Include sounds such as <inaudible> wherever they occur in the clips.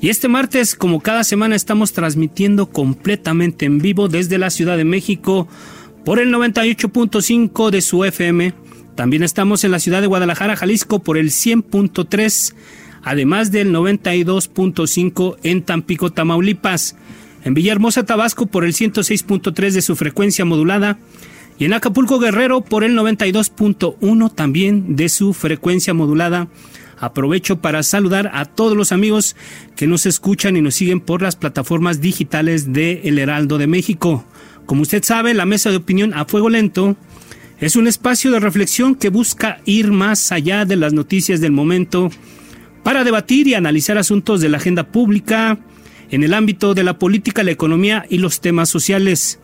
Y este martes, como cada semana, estamos transmitiendo completamente en vivo desde la Ciudad de México por el 98.5 de su FM. También estamos en la ciudad de Guadalajara, Jalisco por el 100.3, además del 92.5 en Tampico, Tamaulipas. En Villahermosa, Tabasco por el 106.3 de su frecuencia modulada y en Acapulco Guerrero por el 92.1 también de su frecuencia modulada. Aprovecho para saludar a todos los amigos que nos escuchan y nos siguen por las plataformas digitales de El Heraldo de México. Como usted sabe, la mesa de opinión a fuego lento es un espacio de reflexión que busca ir más allá de las noticias del momento para debatir y analizar asuntos de la agenda pública en el ámbito de la política, la economía y los temas sociales.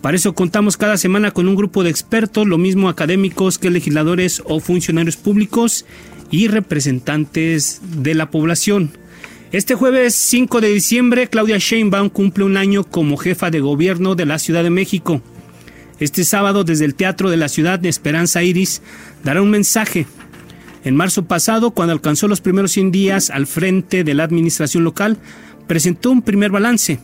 Para eso contamos cada semana con un grupo de expertos, lo mismo académicos que legisladores o funcionarios públicos y representantes de la población. Este jueves 5 de diciembre, Claudia Sheinbaum cumple un año como jefa de gobierno de la Ciudad de México. Este sábado, desde el Teatro de la Ciudad de Esperanza Iris, dará un mensaje. En marzo pasado, cuando alcanzó los primeros 100 días al frente de la administración local, presentó un primer balance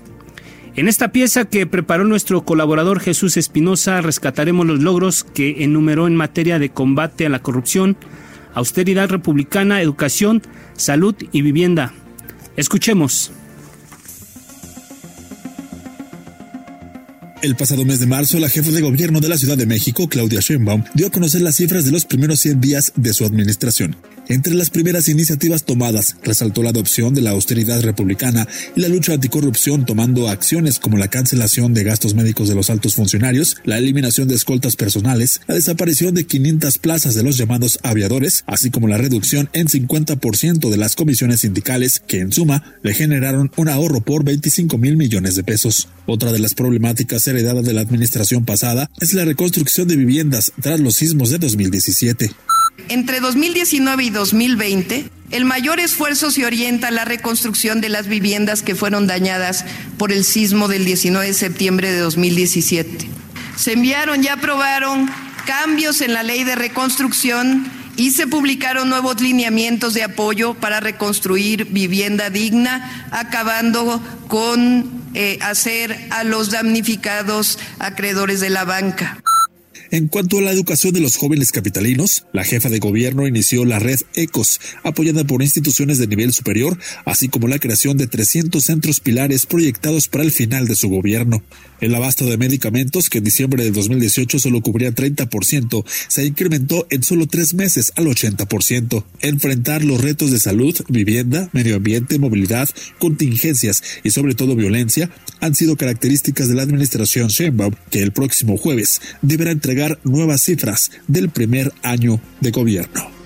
en esta pieza que preparó nuestro colaborador Jesús Espinosa rescataremos los logros que enumeró en materia de combate a la corrupción, austeridad republicana, educación, salud y vivienda. Escuchemos. El pasado mes de marzo, la jefa de gobierno de la Ciudad de México, Claudia Sheinbaum, dio a conocer las cifras de los primeros 100 días de su administración. Entre las primeras iniciativas tomadas, resaltó la adopción de la austeridad republicana y la lucha anticorrupción tomando acciones como la cancelación de gastos médicos de los altos funcionarios, la eliminación de escoltas personales, la desaparición de 500 plazas de los llamados aviadores, así como la reducción en 50% de las comisiones sindicales que en suma le generaron un ahorro por 25 mil millones de pesos. Otra de las problemáticas heredadas de la administración pasada es la reconstrucción de viviendas tras los sismos de 2017. Entre 2019 y 2020, el mayor esfuerzo se orienta a la reconstrucción de las viviendas que fueron dañadas por el sismo del 19 de septiembre de 2017. Se enviaron y aprobaron cambios en la ley de reconstrucción y se publicaron nuevos lineamientos de apoyo para reconstruir vivienda digna, acabando con eh, hacer a los damnificados acreedores de la banca. En cuanto a la educación de los jóvenes capitalinos, la jefa de gobierno inició la red ECOS, apoyada por instituciones de nivel superior, así como la creación de 300 centros pilares proyectados para el final de su gobierno. El abasto de medicamentos, que en diciembre de 2018 solo cubría 30%, se incrementó en solo tres meses al 80%. Enfrentar los retos de salud, vivienda, medio ambiente, movilidad, contingencias y sobre todo violencia han sido características de la administración Sheinbaum, que el próximo jueves deberá entregar nuevas cifras del primer año de gobierno.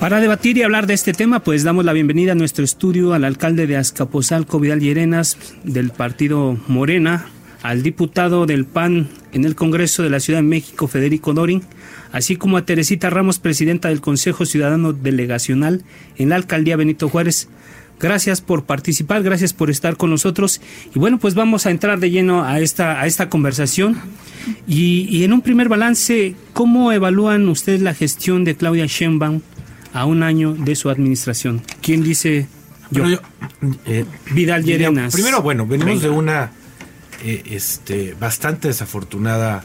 Para debatir y hablar de este tema, pues damos la bienvenida a nuestro estudio al alcalde de Azcapotzalco, Vidal Llerenas, del partido Morena, al diputado del PAN en el Congreso de la Ciudad de México, Federico Dorin, así como a Teresita Ramos, presidenta del Consejo Ciudadano Delegacional en la alcaldía Benito Juárez. Gracias por participar, gracias por estar con nosotros. Y bueno, pues vamos a entrar de lleno a esta, a esta conversación. Y, y en un primer balance, ¿cómo evalúan ustedes la gestión de Claudia Sheinbaum a un año de su administración? ¿Quién dice yo? Bueno, yo, eh, Vidal Llerenas. Primero, bueno, venimos de una eh, este, bastante desafortunada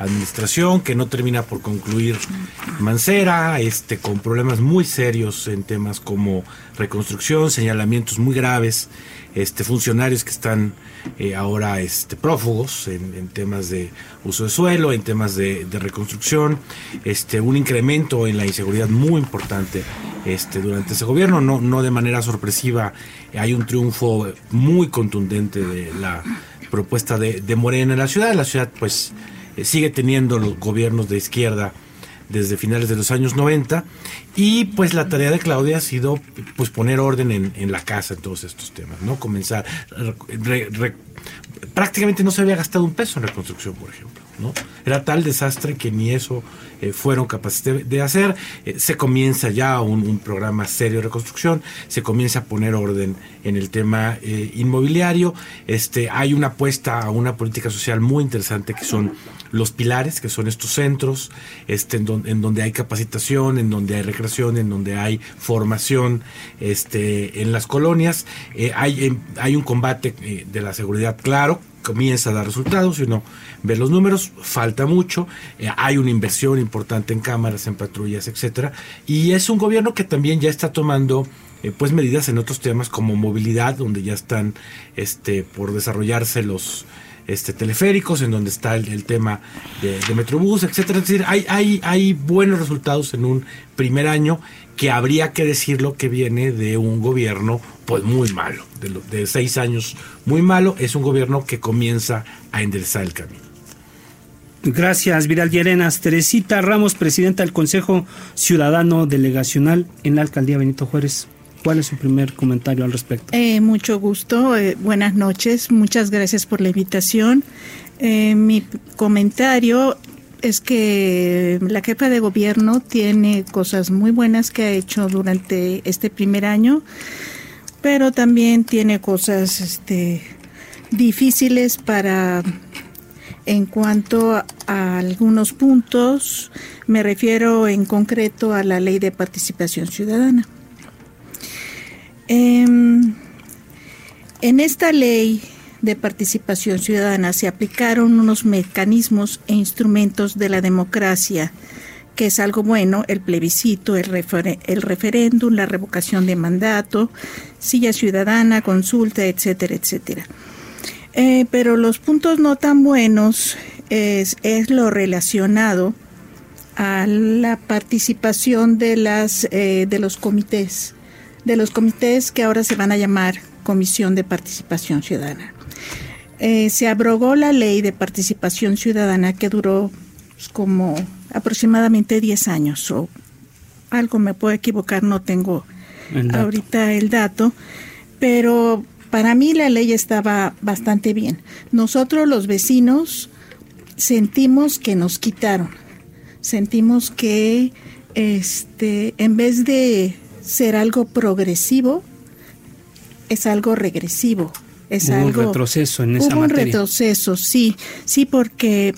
administración que no termina por concluir Mancera, este, con problemas muy serios en temas como reconstrucción, señalamientos muy graves, este, funcionarios que están eh, ahora este, prófugos en, temas de uso de suelo, en temas de, reconstrucción, este, un incremento en la inseguridad muy importante este, durante ese gobierno, no, no de manera sorpresiva, hay un triunfo muy contundente de la propuesta de, de Morena en la ciudad, la ciudad pues sigue teniendo los gobiernos de izquierda desde finales de los años 90 y pues la tarea de Claudia ha sido pues poner orden en, la casa en todos estos temas, ¿no? Comenzar, prácticamente no se había gastado un peso en reconstrucción, por ejemplo. ¿no? Era tal desastre que ni eso eh, fueron capaces de, hacer. Eh, se comienza ya un, programa serio de reconstrucción, se comienza a poner orden en el tema eh, inmobiliario. Este, hay una apuesta a una política social muy interesante que son los pilares, que son estos centros, este, en, donde hay capacitación, en donde hay recreación, en donde hay formación este, en las colonias. hay, hay un combate de la seguridad claro, comienza a dar resultados y uno ve los números, falta mucho, eh, hay una inversión importante en cámaras, en patrullas, etcétera, y es un gobierno que también ya está tomando eh, pues medidas en otros temas como movilidad, donde ya están este por desarrollarse los este, teleféricos, en donde está el, tema de, Metrobús, etcétera. Es decir, hay, hay, hay buenos resultados en un primer año que habría que decirlo que viene de un gobierno pues muy malo, de, de seis años muy malo, es un gobierno que comienza a enderezar el camino. Gracias, Viral Llerenas. Teresita Ramos, presidenta del Consejo Ciudadano Delegacional en la Alcaldía Benito Juárez. ¿Cuál es su primer comentario al respecto? Eh, mucho gusto, eh, buenas noches, muchas gracias por la invitación. Eh, mi comentario es que la jefa de gobierno tiene cosas muy buenas que ha hecho durante este primer año, pero también tiene cosas este, difíciles para en cuanto a algunos puntos, me refiero en concreto a la ley de participación ciudadana. Em, en esta ley de participación ciudadana se aplicaron unos mecanismos e instrumentos de la democracia, que es algo bueno, el plebiscito, el, el referéndum, la revocación de mandato, silla ciudadana, consulta, etcétera, etcétera. Eh, pero los puntos no tan buenos es, es, lo relacionado a la participación de, las, eh, de los comités de los comités que ahora se van a llamar Comisión de Participación Ciudadana. Eh, se abrogó la ley de participación ciudadana que duró pues, como aproximadamente 10 años o algo me puedo equivocar, no tengo ahorita el dato, pero para mí la ley estaba bastante bien. Nosotros los vecinos sentimos que nos quitaron, sentimos que este en vez de ser algo progresivo, es algo regresivo. Es hubo algo, un retroceso en esa hubo un retroceso, sí, sí, porque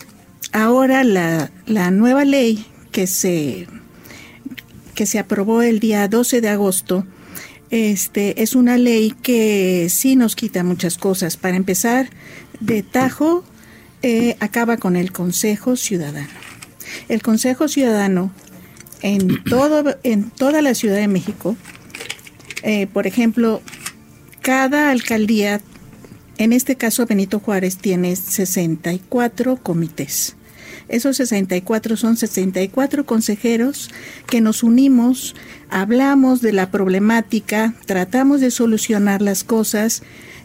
ahora la, la nueva ley que se, que se aprobó el día 12 de agosto, este, es una ley que sí nos quita muchas cosas. Para empezar, de tajo eh, acaba con el Consejo Ciudadano. El Consejo Ciudadano en, <clears throat> todo, en toda la Ciudad de México, eh, por ejemplo, cada alcaldía, en este caso Benito Juárez, tiene 64 comités. Esos 64 son 64 consejeros que nos unimos, hablamos de la problemática, tratamos de solucionar las cosas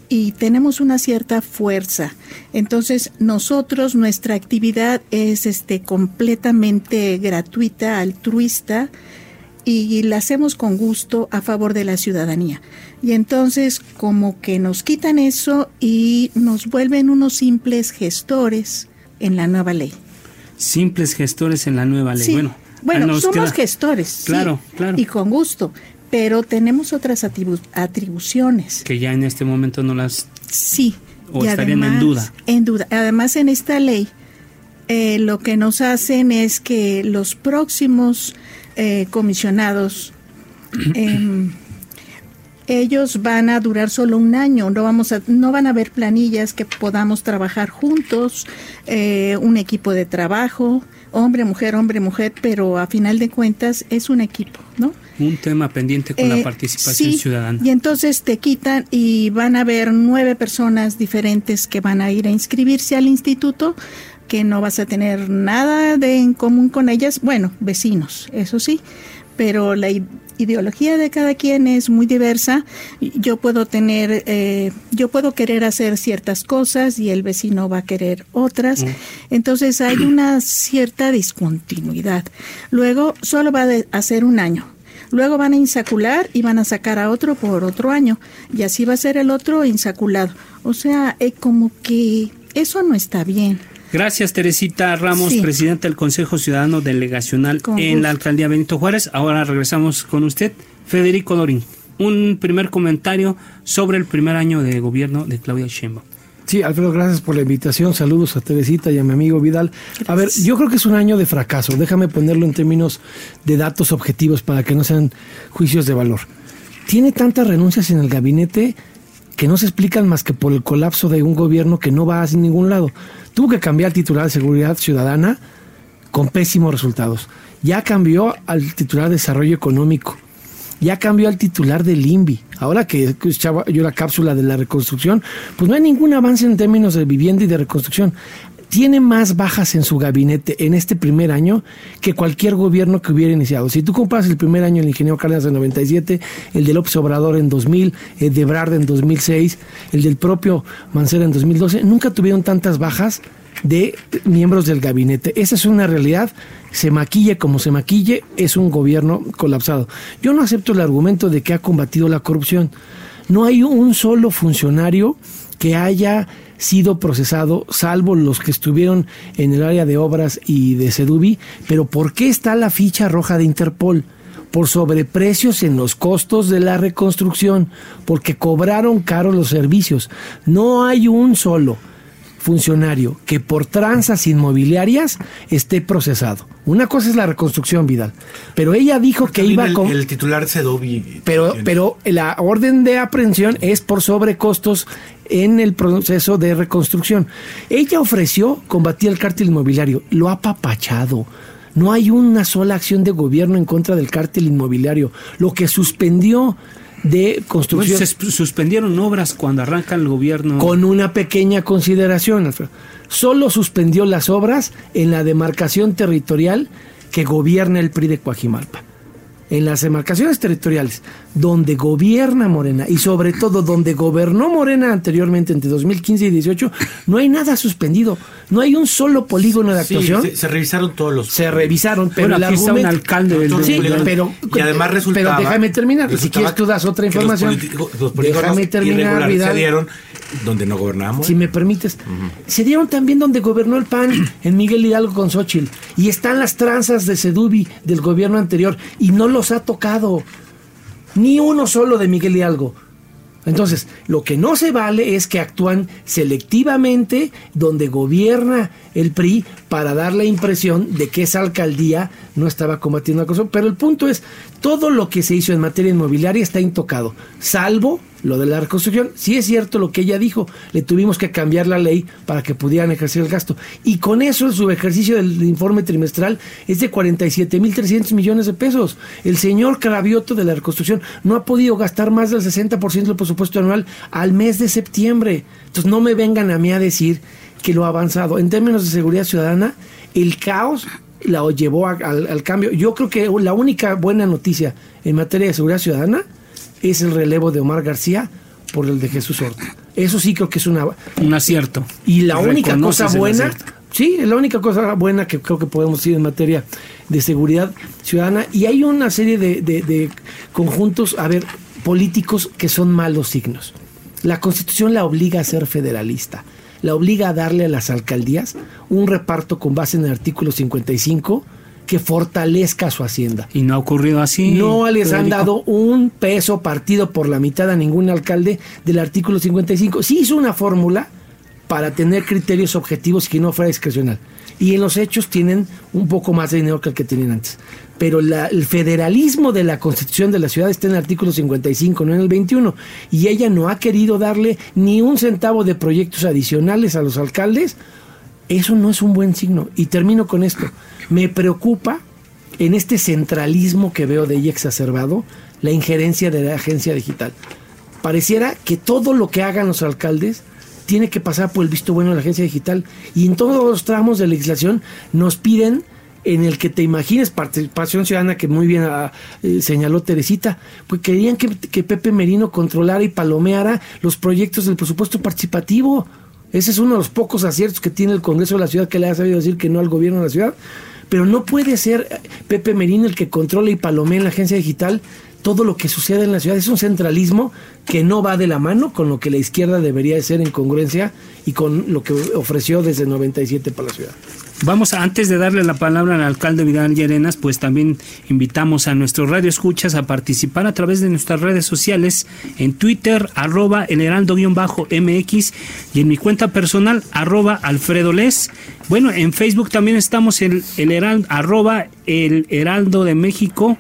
y tenemos una cierta fuerza. Entonces, nosotros nuestra actividad es este completamente gratuita, altruista y la hacemos con gusto a favor de la ciudadanía. Y entonces, como que nos quitan eso y nos vuelven unos simples gestores en la nueva ley. Simples gestores en la nueva ley. Bueno, bueno, somos gestores. Claro, claro. Y con gusto pero tenemos otras atribuciones. Que ya en este momento no las... Sí. O estarían en duda. En duda. Además, en esta ley, eh, lo que nos hacen es que los próximos eh, comisionados em, ellos van a durar solo un año, no vamos a, no van a haber planillas que podamos trabajar juntos, eh, un equipo de trabajo, hombre, mujer, hombre, mujer, pero a final de cuentas es un equipo, ¿no? Un tema pendiente con la eh, participación ciudadana. Y entonces te quitan y van a haber nueve personas diferentes que van a ir a inscribirse al instituto que no vas a tener nada de en común con ellas, bueno, vecinos, eso sí, pero la ideología de cada quien es muy diversa. Yo puedo tener, eh, yo puedo querer hacer ciertas cosas y el vecino va a querer otras. Mm. Entonces hay una cierta discontinuidad. Luego solo va a hacer un año. Luego van a insacular y van a sacar a otro por otro año. Y así va a ser el otro insaculado. O sea, es como que eso no está bien. Gracias, Teresita Ramos, presidenta del Consejo Ciudadano Delegacional en la Alcaldía Benito Juárez. Ahora regresamos con usted, Federico Dorín. Un primer comentario sobre el primer año de gobierno de Claudia Sheinbaum. Sí, Alfredo, gracias por la invitación. Saludos a Teresita y a mi amigo Vidal. A ver, yo creo que es un año de fracaso. Déjame ponerlo en términos de datos objetivos para que no sean juicios de valor. Tiene tantas renuncias en el gabinete que no se explican más que por el colapso de un gobierno que no va a ningún lado. Tuvo que cambiar titular de Seguridad Ciudadana con pésimos resultados. Ya cambió al titular de Desarrollo Económico. Ya cambió al titular del INVI. Ahora que escuchaba yo la cápsula de la reconstrucción, pues no hay ningún avance en términos de vivienda y de reconstrucción tiene más bajas en su gabinete en este primer año que cualquier gobierno que hubiera iniciado. Si tú comparas el primer año del ingeniero Cárdenas en 97, el de López Obrador en 2000, el de Brard en 2006, el del propio Mancera en 2012, nunca tuvieron tantas bajas de miembros del gabinete. Esa es una realidad. Se maquille como se maquille, es un gobierno colapsado. Yo no acepto el argumento de que ha combatido la corrupción. No hay un solo funcionario que haya sido procesado, salvo los que estuvieron en el área de obras y de Sedubi, pero ¿por qué está la ficha roja de Interpol? Por sobreprecios en los costos de la reconstrucción, porque cobraron caros los servicios. No hay un solo funcionario que por tranzas inmobiliarias esté procesado. Una cosa es la reconstrucción, Vidal, pero ella dijo que iba con... El titular Sedovi... Pero, pero la orden de aprehensión es por sobrecostos en el proceso de reconstrucción. Ella ofreció combatir el cártel inmobiliario, lo ha papachado. No hay una sola acción de gobierno en contra del cártel inmobiliario. Lo que suspendió de construcción. se suspendieron obras cuando arranca el gobierno. Con una pequeña consideración, Solo suspendió las obras en la demarcación territorial que gobierna el PRI de Coajimalpa en las demarcaciones territoriales donde gobierna Morena y sobre todo donde gobernó Morena anteriormente entre 2015 y 18, no hay nada suspendido, no hay un solo polígono de actuación. se, revisaron todos los. Se revisaron, pero el argumento, un alcalde del, sí, pero y además resultaba, pero déjame terminar, si quieres tú das otra información. Los, déjame terminar, se dieron donde no gobernamos. Si me permites, se dieron también donde gobernó el PAN <clears throat> en Miguel Hidalgo con Xochitl y están las tranzas de Sedubi del gobierno anterior y no los ha tocado. Ni uno solo de Miguel Hidalgo. Entonces, lo que no se vale es que actúan selectivamente donde gobierna el PRI para dar la impresión de que esa alcaldía no estaba combatiendo la cosa. Pero el punto es, todo lo que se hizo en materia inmobiliaria está intocado, salvo lo de la reconstrucción. Sí es cierto lo que ella dijo, le tuvimos que cambiar la ley para que pudieran ejercer el gasto. Y con eso su ejercicio del informe trimestral es de 47.300 millones de pesos. El señor Cravioto de la reconstrucción no ha podido gastar más del 60% del presupuesto anual al mes de septiembre. Entonces no me vengan a mí a decir que lo ha avanzado. En términos de seguridad ciudadana, el caos la llevó al, al cambio. Yo creo que la única buena noticia en materia de seguridad ciudadana es el relevo de Omar García por el de Jesús Horta. Eso sí creo que es una, un acierto. Y la única cosa buena, sí, la única cosa buena que creo que podemos decir en materia de seguridad ciudadana. Y hay una serie de, de conjuntos, a ver, políticos que son malos signos. La constitución la obliga a ser federalista, la obliga a darle a las alcaldías un reparto con base en el artículo 55 que fortalezca su hacienda. Y no ha ocurrido así. No les han dado un peso partido por la mitad a ningún alcalde del artículo 55. Sí hizo una fórmula para tener criterios objetivos y que no fuera discrecional. Y en los hechos tienen un poco más de dinero que el que tenían antes. Pero el federalismo de la constitución de la ciudad está en el artículo 55, no en el 21. Y ella no ha querido darle ni un centavo de proyectos adicionales a los alcaldes. Eso no es un buen signo. Y termino con esto. Me preocupa en este centralismo que veo de ella exacerbado la injerencia de la agencia digital. Pareciera que todo lo que hagan los alcaldes tiene que pasar por el visto bueno de la agencia digital. Y en todos los tramos de legislación nos piden en el que te imagines participación ciudadana que muy bien ah, eh, señaló Teresita, pues querían que, que, Pepe Merino controlara y palomeara los proyectos del presupuesto participativo. Ese es uno de los pocos aciertos que tiene el Congreso de la Ciudad que le ha sabido decir que no al gobierno de la ciudad. Pero no puede ser eh, Pepe Merino el que controle y palomea en la agencia digital todo lo que sucede en la ciudad. Es un centralismo que no va de la mano con lo que la izquierda debería de ser en congruencia y con lo que ofreció desde 97 para la ciudad. Vamos, antes de darle la palabra al alcalde Vidal Llerenas, pues también invitamos a nuestros radio escuchas a participar a través de nuestras redes sociales en Twitter, arroba el heraldo-mx y en mi cuenta personal, arroba Alfredo Les. Bueno, en Facebook también estamos en el heraldo, arroba el heraldo de México.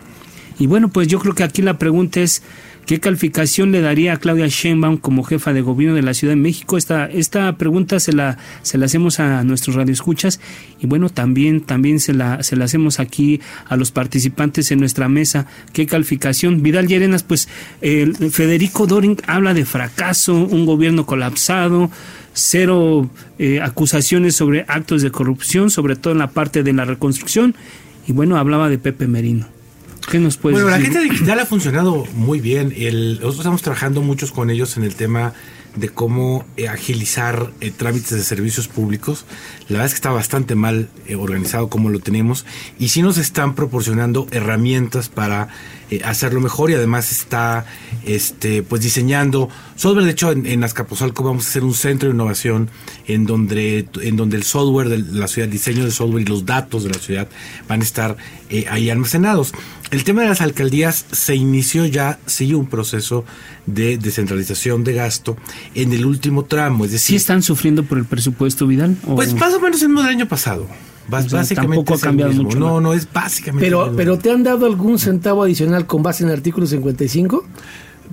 Y bueno, pues yo creo que aquí la pregunta es, ¿Qué calificación le daría a Claudia Sheinbaum como jefa de gobierno de la Ciudad de México? Esta, esta pregunta se la, se la hacemos a nuestros radioescuchas y bueno, también, también se, la, se la hacemos aquí a los participantes en nuestra mesa. ¿Qué calificación? Vidal Llerenas, pues Federico Doring habla de fracaso, un gobierno colapsado, cero eh, acusaciones sobre actos de corrupción, sobre todo en la parte de la reconstrucción y bueno, hablaba de Pepe Merino. ¿Qué nos puedes bueno, la gente digital ha funcionado muy bien. El, nosotros estamos trabajando muchos con ellos en el tema de cómo eh, agilizar eh, trámites de servicios públicos. La verdad es que está bastante mal eh, organizado como lo tenemos y sí nos están proporcionando herramientas para hacerlo mejor y además está este pues diseñando software de hecho en, en, Azcapotzalco vamos a hacer un centro de innovación en donde en donde el software de la ciudad diseño de software y los datos de la ciudad van a estar ahí almacenados el tema de las alcaldías se inició ya, sigue un proceso de descentralización de gasto en el último tramo. Es decir, ¿Sí están sufriendo por el presupuesto, Vidal? Pues más o menos el mismo del año pasado. Básicamente tampoco ha cambiado mucho. No, no, es básicamente. Pero, pero ¿te han dado algún centavo adicional con base en el artículo 55?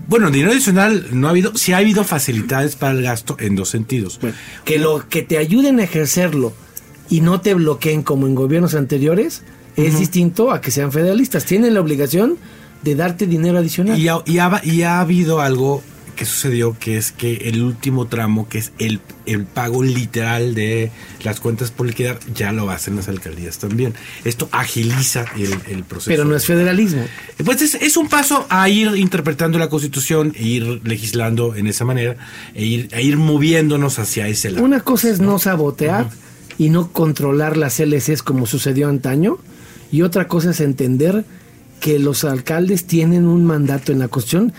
Bueno, dinero adicional no ha habido, sí ha habido facilidades para el gasto en dos sentidos. que lo que te ayuden a ejercerlo y no te bloqueen como en gobiernos anteriores, es distinto a que sean federalistas. Tienen la obligación de darte dinero adicional. Y ha, y ha, habido algo que sucedió, que es que el último tramo, que es el, el pago literal de las cuentas por liquidar, ya lo hacen las alcaldías también. Esto agiliza el, proceso. Pero no es federalismo. Pues es, un paso a ir interpretando la constitución, e ir legislando en esa manera, e ir, a ir moviéndonos hacia ese lado. Una cosa es no sabotear y no controlar las LCs como sucedió antaño y otra cosa es entender que los alcaldes tienen un mandato en la Constitución.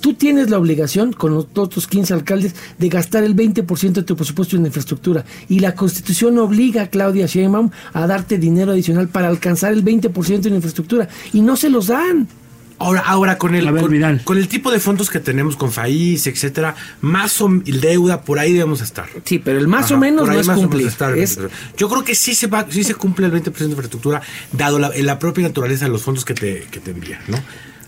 Tú tienes la obligación, con los otros 15 alcaldes, de gastar el 20% de tu presupuesto en infraestructura. Y la Constitución obliga a Claudia Sheinbaum a darte dinero adicional para alcanzar el 20% en infraestructura. Y no se los dan. Ahora, ahora con el con, el tipo de fondos que tenemos con FAIS, etcétera, más o deuda por ahí debemos estar. Sí, pero el más o menos no es cumplir. Yo creo que sí se va, sí se cumple el 20% de infraestructura, dado la, la propia naturaleza de los fondos que te, que te envían, ¿no?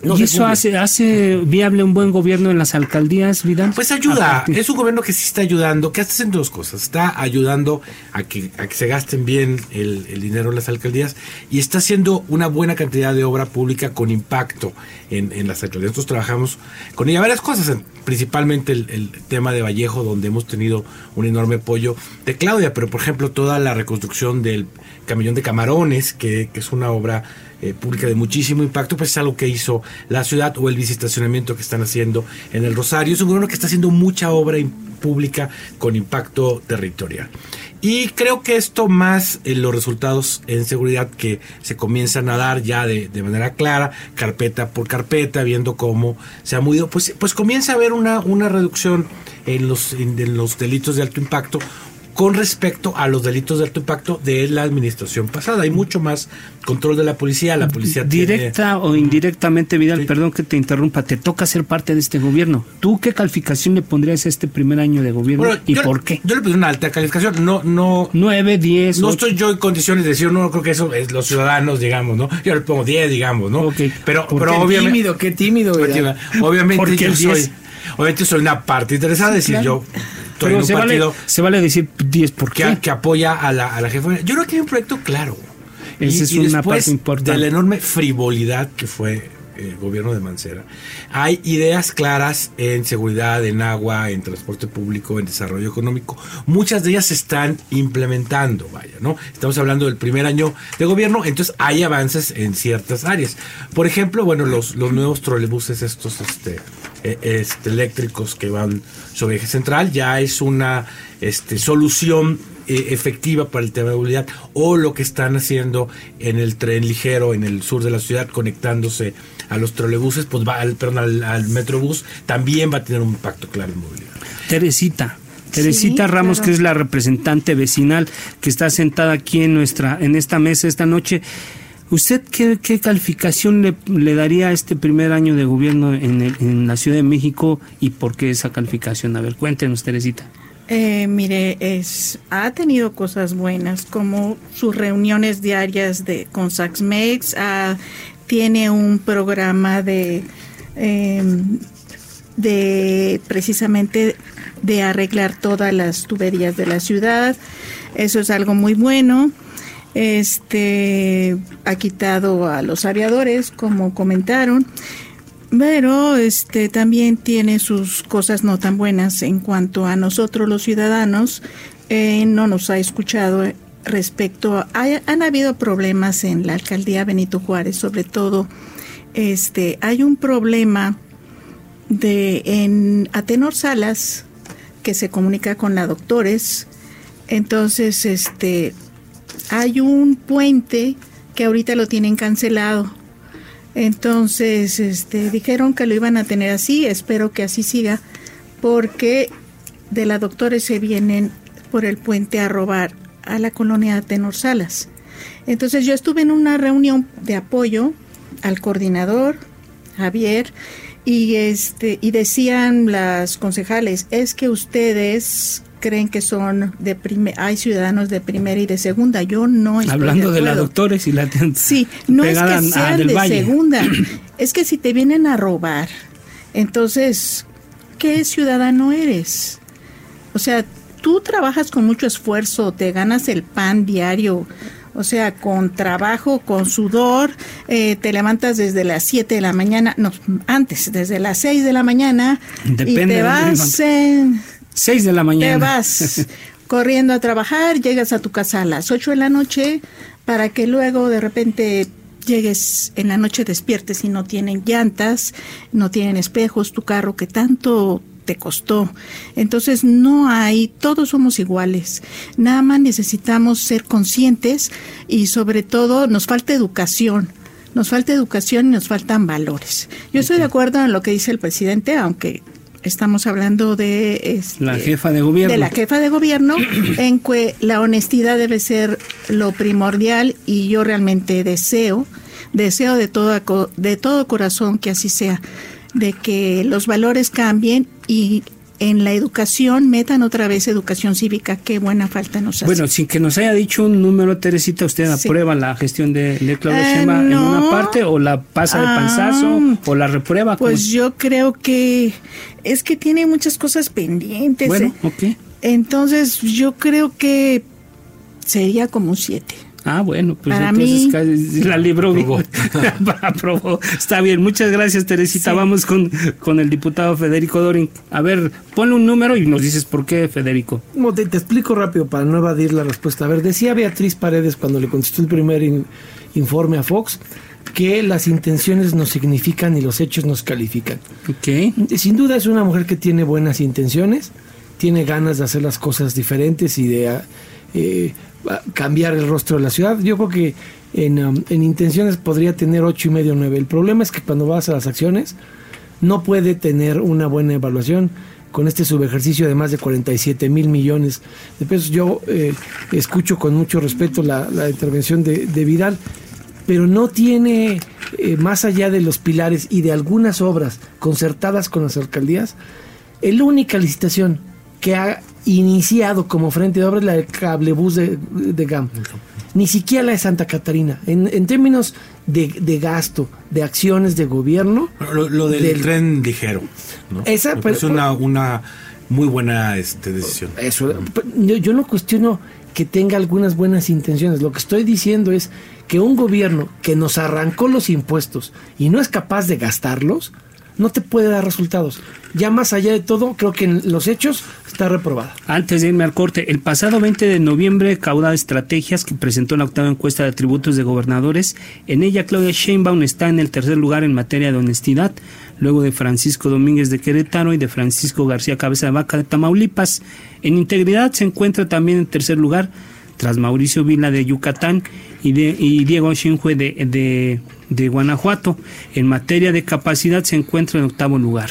¿Y eso hace, hace viable un buen gobierno en las alcaldías, Vidal? Pues ayuda, es un gobierno que sí está ayudando, que haciendo dos cosas. Está ayudando a que, a que se gasten bien el, dinero en las alcaldías y está haciendo una buena cantidad de obra pública con impacto en, en las alcaldías. Nosotros trabajamos con ella varias cosas, principalmente el, el, tema de Vallejo, donde hemos tenido un enorme apoyo de Claudia, pero por ejemplo toda la reconstrucción del camellón de camarones, que, que es una obra eh, pública de muchísimo impacto, pues es algo que hizo la ciudad o el visitacionamiento que están haciendo en el Rosario. Es un gobierno que está haciendo mucha obra pública con impacto territorial. Y creo que esto más en los resultados en seguridad que se comienzan a dar ya de, manera clara, carpeta por carpeta, viendo cómo se ha movido, pues, pues comienza a haber una, una reducción en los, en los delitos de alto impacto con respecto a los delitos de alto impacto de la administración pasada. Hay mucho más control de la policía, la policía Directa o indirectamente, Vidal, perdón que te interrumpa, te toca ser parte de este gobierno. ¿Tú qué calificación le pondrías a este primer año de gobierno y por qué? Yo le pondría una alta calificación, no, no... 9, 10, No estoy yo en condiciones de decir, no creo que eso es los ciudadanos, digamos, ¿no? Yo le pongo 10, digamos, ¿no? Ok. Pero, ¿Por pero qué obviamente... tímido, qué tímido, Vidal? Obviamente ¿Por qué yo soy... 10? Obviamente soy una parte interesada, es decir, yo estoy en Pero un se vale, partido se vale decir 10, ¿por qué? que apoya a la, a la jefa. Yo creo que hay un proyecto claro. Esa es una parte importante. de la enorme frivolidad que fue el gobierno de Mancera, hay ideas claras en seguridad, en agua, en transporte público, en desarrollo económico. Muchas de ellas se están implementando, vaya, ¿no? Estamos hablando del primer año de gobierno, entonces hay avances en ciertas áreas. Por ejemplo, bueno, los, los nuevos trolebuses estos este, eh, este, eléctricos que van sobre eje central ya es una este, solución eh, efectiva para el tema de movilidad o lo que están haciendo en el tren ligero en el sur de la ciudad conectándose a los trolebuses, pues va al, perdón, al, al metrobús, también va a tener un impacto claro en movilidad. Teresita. Teresita Sí, Ramos, claro. que es la representante vecinal que está sentada aquí en nuestra, en esta mesa esta noche. ¿Usted qué, qué calificación le, le daría a este primer año de gobierno en, el- en la Ciudad de México y por qué esa calificación? A ver, cuéntenos, Teresita. Eh, mire, es, ha tenido cosas buenas, como sus reuniones diarias de, con Saxmex, ah, tiene un programa de, eh, de precisamente de arreglar todas las tuberías de la ciudad. Eso es algo muy bueno. Este ha quitado a los aviadores, como comentaron, pero este también tiene sus cosas no tan buenas en cuanto a nosotros los ciudadanos. eh, no nos ha escuchado respecto a, han habido problemas en la alcaldía Benito Juárez, sobre todo este hay un problema de en Atenor Salas que se comunica con la doctores. Entonces, este hay un puente que ahorita lo tienen cancelado. Entonces, este dijeron que lo iban a tener así, espero que así siga, porque de la doctores se vienen por el puente a robar a la colonia de Tenor Salas. Entonces yo estuve en una reunión de apoyo al coordinador, Javier, y este, y decían las concejales, es que ustedes creen que son de prime- hay ciudadanos de primera y de segunda. Yo no estoy Hablando de, la acuerdo. doctores y la Sí, no es que sean de Valle. segunda, <clears throat> es que si te vienen a robar, entonces, ¿qué ciudadano eres? O sea, tú trabajas con mucho esfuerzo, te ganas el pan diario, o sea, con trabajo, con sudor, eh, te levantas desde las 7 de la mañana, no, antes, desde las 6 de la mañana, Depende y de te vas en... 6 de la mañana. Te vas <laughs> corriendo a trabajar, llegas a tu casa a las 8 de la noche para que luego de repente llegues en la noche despiertes y no tienen llantas, no tienen espejos, tu carro que tanto te costó. Entonces no hay, todos somos iguales. Nada más necesitamos ser conscientes y sobre todo nos falta educación. Nos falta educación y nos faltan valores. Yo estoy de acuerdo en lo que dice el presidente, aunque estamos hablando de este, La jefa de gobierno. de la jefa de gobierno <clears throat> en que la honestidad debe ser lo primordial y yo realmente deseo deseo de todo de todo corazón que así sea de que los valores cambien y en la educación metan otra vez educación cívica qué buena falta nos hace Bueno, sin que nos haya dicho un número, Teresita, ¿usted Sí. aprueba la gestión de, de Claudia Eh, Sheinbaum en no. una parte o la pasa de Ah. panzazo o la reprueba? ¿Cómo pues es? yo creo que es que tiene muchas cosas pendientes Bueno, eh. ok. entonces yo creo que sería como un 7 Ah, bueno, pues Para entonces mí- la libró. Aprobó. <laughs> Aprobó. Está bien, muchas gracias, Teresita. Sí. Vamos con, con el diputado Federico Dorin. A ver, ponle un número y nos dices por qué, Federico. No, te, te explico rápido para no evadir la respuesta. A ver, decía Beatriz Paredes cuando le contestó el primer in- informe a Fox que las intenciones nos significan y los hechos nos califican. Ok. Sin duda es una mujer que tiene buenas intenciones, tiene ganas de hacer las cosas diferentes y de eh, cambiar el rostro de la ciudad. Yo creo que en, um, en intenciones podría tener ocho y medio nueve. El problema es que cuando vas a las acciones no puede tener una buena evaluación con este subejercicio de más de 47 mil millones de pesos. Yo eh, escucho con mucho respeto la, intervención de, Vidal, pero no tiene, eh, más allá de los pilares y de algunas obras concertadas con las alcaldías, la única licitación que ha iniciado como frente de obras la del cablebús de, de GAM. Ni siquiera la de Santa Catarina. En, términos de, gasto, de acciones de gobierno. Lo, del, tren ligero. Esa es una, una muy buena este, decisión. Eso, yo, yo no cuestiono que tenga algunas buenas intenciones. Lo que estoy diciendo es que un gobierno que nos arrancó los impuestos y no es capaz de gastarlos, no te puede dar resultados. Ya más allá de todo, creo que en los hechos está reprobada. Antes de irme al corte, el pasado 20 de noviembre, Cauda Estrategias, que presentó la octava encuesta de atributos de gobernadores, en ella Claudia Sheinbaum está en el tercer lugar en materia de honestidad, luego de Francisco Domínguez de Querétaro y de Francisco García Cabeza de Vaca de Tamaulipas. En integridad se encuentra también en tercer lugar, tras Mauricio Vila de Yucatán y, de, Diego Xinhue de de Guanajuato. En materia de capacidad se encuentra en octavo lugar.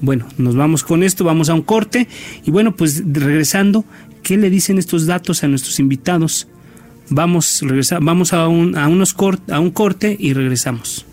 Bueno, nos vamos con esto, vamos a un corte y bueno, pues regresando, ¿qué le dicen estos datos a nuestros invitados? Vamos, regresar, vamos a un, a unos a un corte y regresamos.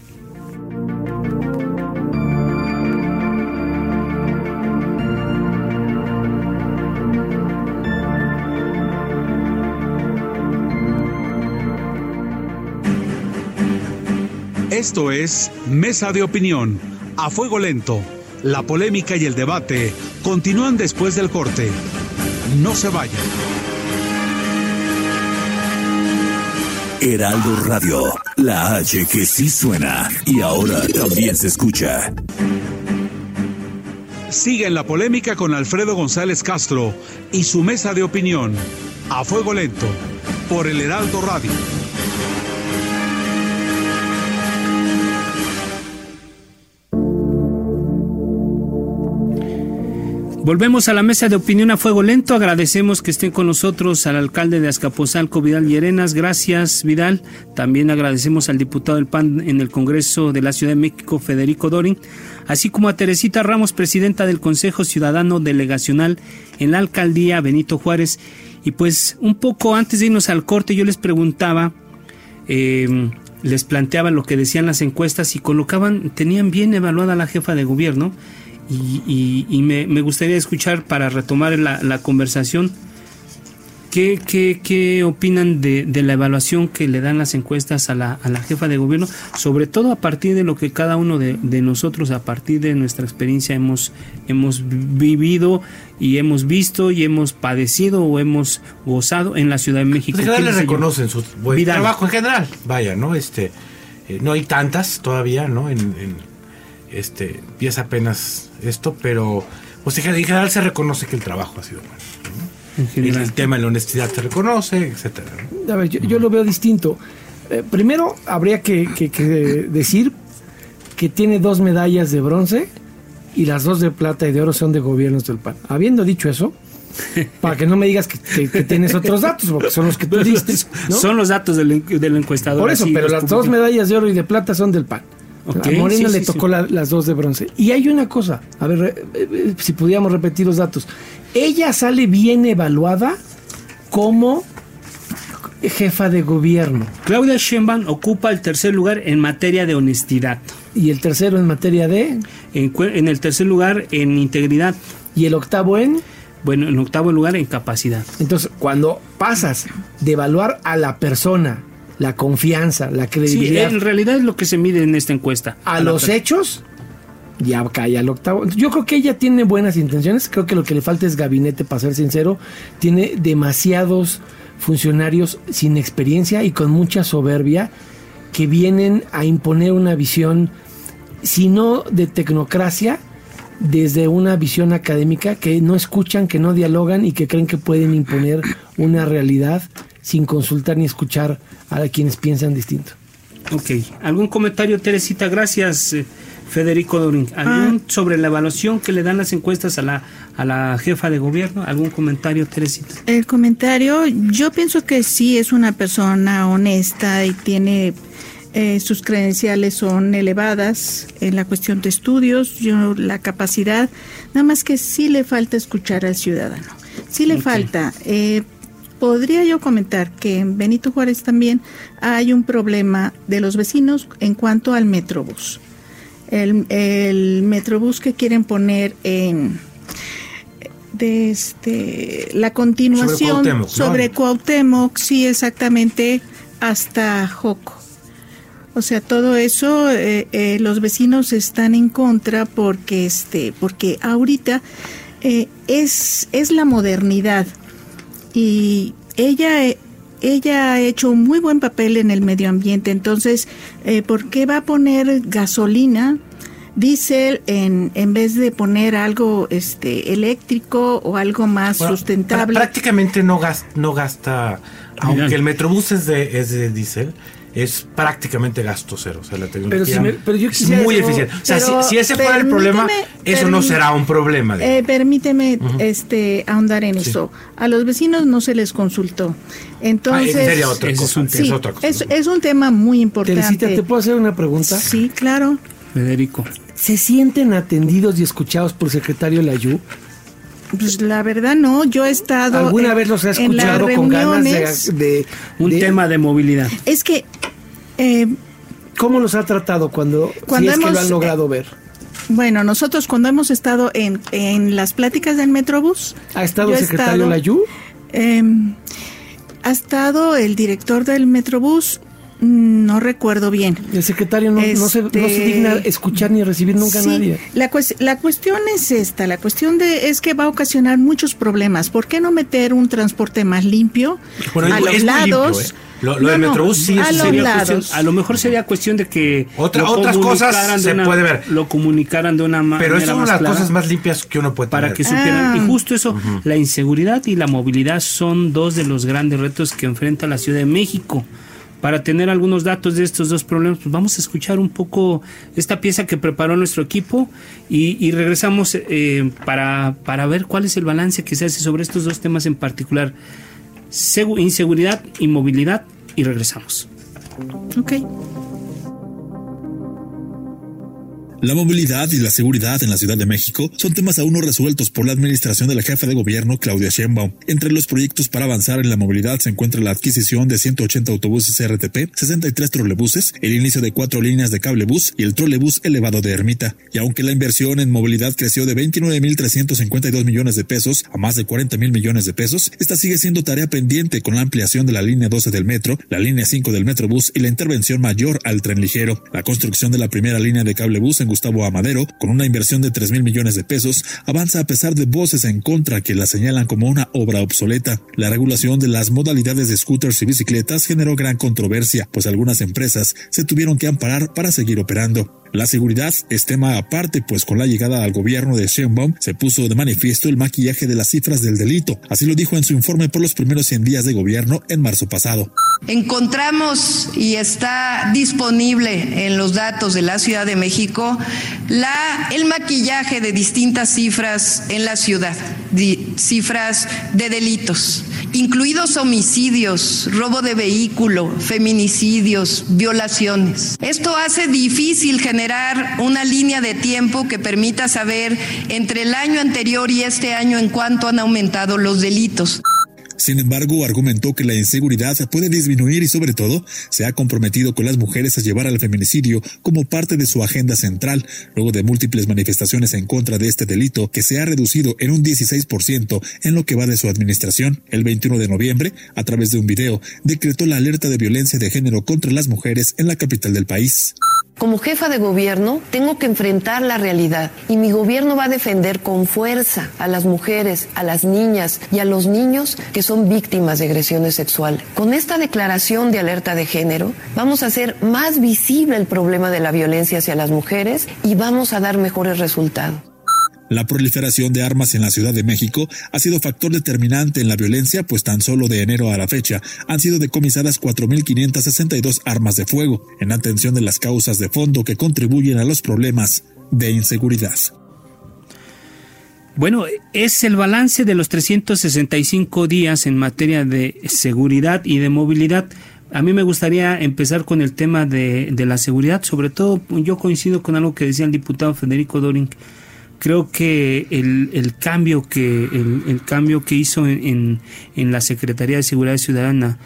Esto es Mesa de Opinión, a fuego lento. La polémica y el debate continúan después del corte. No se vayan. Heraldo Radio, la H que sí suena y ahora también se escucha. Sigue en la polémica con Alfredo González Castro y su mesa de opinión, a fuego lento, por el Heraldo Radio. Volvemos a la mesa de opinión a fuego lento. Agradecemos que estén con nosotros al alcalde de Azcapotzalco, Vidal Llerenas. Gracias, Vidal. También agradecemos al diputado del PAN en el Congreso de la Ciudad de México, Federico Dorin, así como a Teresita Ramos, presidenta del Consejo Ciudadano Delegacional en la alcaldía Benito Juárez. Y pues un poco antes de irnos al corte, yo les preguntaba, eh, les planteaba lo que decían las encuestas y colocaban, tenían bien evaluada la jefa de gobierno y, me, gustaría escuchar para retomar la, conversación. ¿Qué, qué, opinan de, la evaluación que le dan las encuestas a la, a la, jefa de gobierno? Sobre todo a partir de lo que cada uno de, nosotros, a partir de nuestra experiencia, hemos, hemos vivido y hemos visto y hemos padecido o hemos gozado en la Ciudad de México. Pues le reconocen su buen trabajo en general. Vaya, ¿no? Este, eh, no hay tantas todavía, ¿no? en este, empieza apenas esto, pero pues, en general se reconoce que el trabajo ha sido bueno. El, tema de la honestidad se reconoce, etcétera. A ver, yo, lo veo distinto. Eh, primero, habría que, decir que tiene dos medallas de bronce y las dos de plata y de oro son de gobiernos del PAN. Habiendo dicho eso, para que no me digas que, tienes otros datos, porque son los que tú <laughs> diste. Son los datos del, del encuestador. Por eso, pero las dos medallas de oro y de plata son del PAN a Morena le tocó las dos de bronce. Y hay una cosa, a ver eh, eh, si pudiéramos repetir los datos. Ella sale bien evaluada como jefa de gobierno. Claudia Sheinbaum ocupa el tercer lugar en materia de honestidad. ¿Y el tercero en materia de? En, en el tercer lugar en integridad. ¿Y el octavo en? Bueno, en octavo lugar en capacidad. Entonces, cuando pasas de evaluar a la persona la confianza, la credibilidad. Sí, en realidad es lo que se mide en esta encuesta. A, los hechos, ya cae al octavo. Yo creo que ella tiene buenas intenciones, creo que lo que le falta es gabinete, para ser sincero. Tiene demasiados funcionarios sin experiencia y con mucha soberbia que vienen a imponer una visión, si no de tecnocracia, desde una visión académica, que no escuchan, que no dialogan y que creen que pueden imponer una realidad sin consultar ni escuchar a quienes piensan distinto. Ok. ¿Algún comentario, Teresita? Gracias, eh, Federico Dorin. ¿Algún ah. sobre la evaluación que le dan las encuestas a la, a la jefa de gobierno? ¿Algún comentario, Teresita? El comentario, yo pienso que sí es una persona honesta y tiene eh, sus credenciales son elevadas en la cuestión de estudios, yo la capacidad, nada más que sí le falta escuchar al ciudadano, sí le falta. Eh, podría yo comentar que en Benito Juárez también hay un problema de los vecinos en cuanto al Metrobús. El, el Metrobús que quieren poner en de este la continuación sobre Cuauhtémoc, sí exactamente hasta Joco. O sea, todo eso eh, eh, los vecinos están en contra porque este porque ahorita eh, es es la modernidad y ella ella ha hecho un muy buen papel en el medio ambiente. Entonces, ¿por qué va a poner gasolina? diésel en, en vez de poner algo este eléctrico o algo más sustentable. Prácticamente no gasta, no gasta aunque el Metrobús es de, es de diésel, es prácticamente gasto cero. O sea, la tecnología pero, yo es muy eficiente. O sea, si, ese fuera el problema, eso no será un problema. Eh, permíteme este, ahondar en eso. A los vecinos no se les consultó. Entonces, ah, otra cosa, es, otra cosa. Es, un tema muy importante. ¿te puedo hacer una pregunta? Sí, claro. Federico. ¿Se sienten atendidos y escuchados por el secretario Layú? Pues la verdad no, yo he estado... ¿Alguna vez los ha escuchado con ganas de, Un tema de movilidad. Es que... Eh, ¿Cómo los ha tratado cuando, cuando es que lo han logrado ver? Bueno, nosotros cuando hemos estado en, en las pláticas del Metrobús... ¿Ha estado el secretario Layú? Em, ha estado el director del Metrobús, no recuerdo bien. El secretario no, se, este, digna escuchar ni recibir nunca a nadie. La, la cuestión es esta, la cuestión de es que va a ocasionar muchos problemas. ¿Por qué no meter un transporte más limpio a los lados? ¿eh? Lo, del Metrobús sí a, a lo mejor sería cuestión de que Otra, otras cosas se puede ver. Lo comunicaran de una manera Pero es una de las cosas más limpias que uno puede Para que supieran. Y ah. justo eso, la inseguridad y la movilidad son dos de los grandes retos que enfrenta la Ciudad de México para tener algunos datos de estos dos problemas, pues vamos a escuchar un poco esta pieza que preparó nuestro equipo y, regresamos eh, para, para ver cuál es el balance que se hace sobre estos dos temas en particular, inseguridad y movilidad, y regresamos. Ok. La movilidad y la seguridad en la Ciudad de México son temas aún no resueltos por la administración de la jefa de gobierno Claudia Sheinbaum. Entre los proyectos para avanzar en la movilidad se encuentra la adquisición de 180 autobuses RTP, 63 trolebuses, el inicio de cuatro líneas de cablebús y el trolebús elevado de Ermita. Y aunque la inversión en movilidad creció de 29.352 millones de pesos a más de 40.000 millones de pesos, esta sigue siendo tarea pendiente con la ampliación de la línea 12 del metro, la línea 5 del metrobús y la intervención mayor al tren ligero. La construcción de la primera línea de cablebús en Gustavo Amadero, con una inversión de 3 mil millones de pesos, avanza a pesar de voces en contra que la señalan como una obra obsoleta. La regulación de las modalidades de scooters y bicicletas generó gran controversia, pues algunas empresas se tuvieron que amparar para seguir operando. La seguridad es tema aparte, pues con la llegada al gobierno de Sheinbaum se puso de manifiesto el maquillaje de las cifras del delito. Así lo dijo en su informe por los primeros 100 días de gobierno en marzo pasado. Encontramos y está disponible en los datos de la Ciudad de México el maquillaje de distintas cifras en la ciudad, cifras de delitos incluidos homicidios, robo de vehículo, feminicidios, violaciones. Esto hace difícil generar una línea de tiempo que permita saber entre el año anterior y este año en cuánto han aumentado los delitos. Sin embargo, argumentó que la inseguridad puede disminuir y sobre todo se ha comprometido con las mujeres a llevar al feminicidio como parte de su agenda central, luego de múltiples manifestaciones en contra de este delito que se ha reducido en un 16% en lo que va de su administración. El 21 de noviembre, a través de un video, decretó la alerta de violencia de género contra las mujeres en la capital del país. Como jefa de gobierno tengo que enfrentar la realidad y mi gobierno va a defender con fuerza a las mujeres, a las niñas y a los niños que son víctimas de agresiones sexuales. Con esta declaración de alerta de género vamos a hacer más visible el problema de la violencia hacia las mujeres y vamos a dar mejores resultados. La proliferación de armas en la Ciudad de México ha sido factor determinante en la violencia, pues tan solo de enero a la fecha han sido decomisadas 4.562 armas de fuego, en atención de las causas de fondo que contribuyen a los problemas de inseguridad. Bueno, es el balance de los 365 días en materia de seguridad y de movilidad A mí me gustaría empezar con el tema de, de la seguridad, sobre todo yo coincido con algo que decía el diputado Federico Doring. Creo que el, el cambio que el, el, cambio que hizo en, en, la Secretaría de Seguridad Ciudadana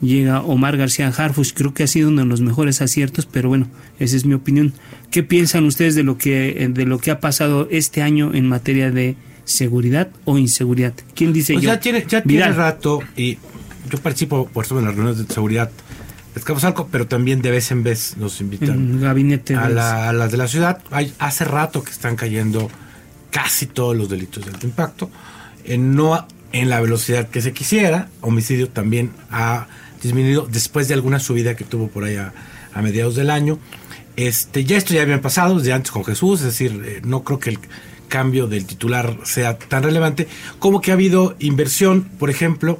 llega Omar García Harfus, creo que ha sido uno de los mejores aciertos, pero bueno, esa es mi opinión. ¿Qué piensan ustedes de lo que de lo que ha pasado este año en materia de seguridad o inseguridad? ¿Quién dice pues yo? Ya tiene, ya tiene rato y yo participo por eso en las reuniones de seguridad de Escaposalco, pero también de vez en vez nos invitan gabinete a, la, a, las de la ciudad. Hay, hace rato que están cayendo casi todos los delitos de alto impacto, no en la velocidad que se quisiera. Homicidio también ha disminuido después de alguna subida que tuvo por ahí a, mediados del año. Este, ya esto ya había pasado desde antes con Jesús, es decir, eh, no creo que el cambio del titular sea tan relevante, como que ha habido inversión, por ejemplo,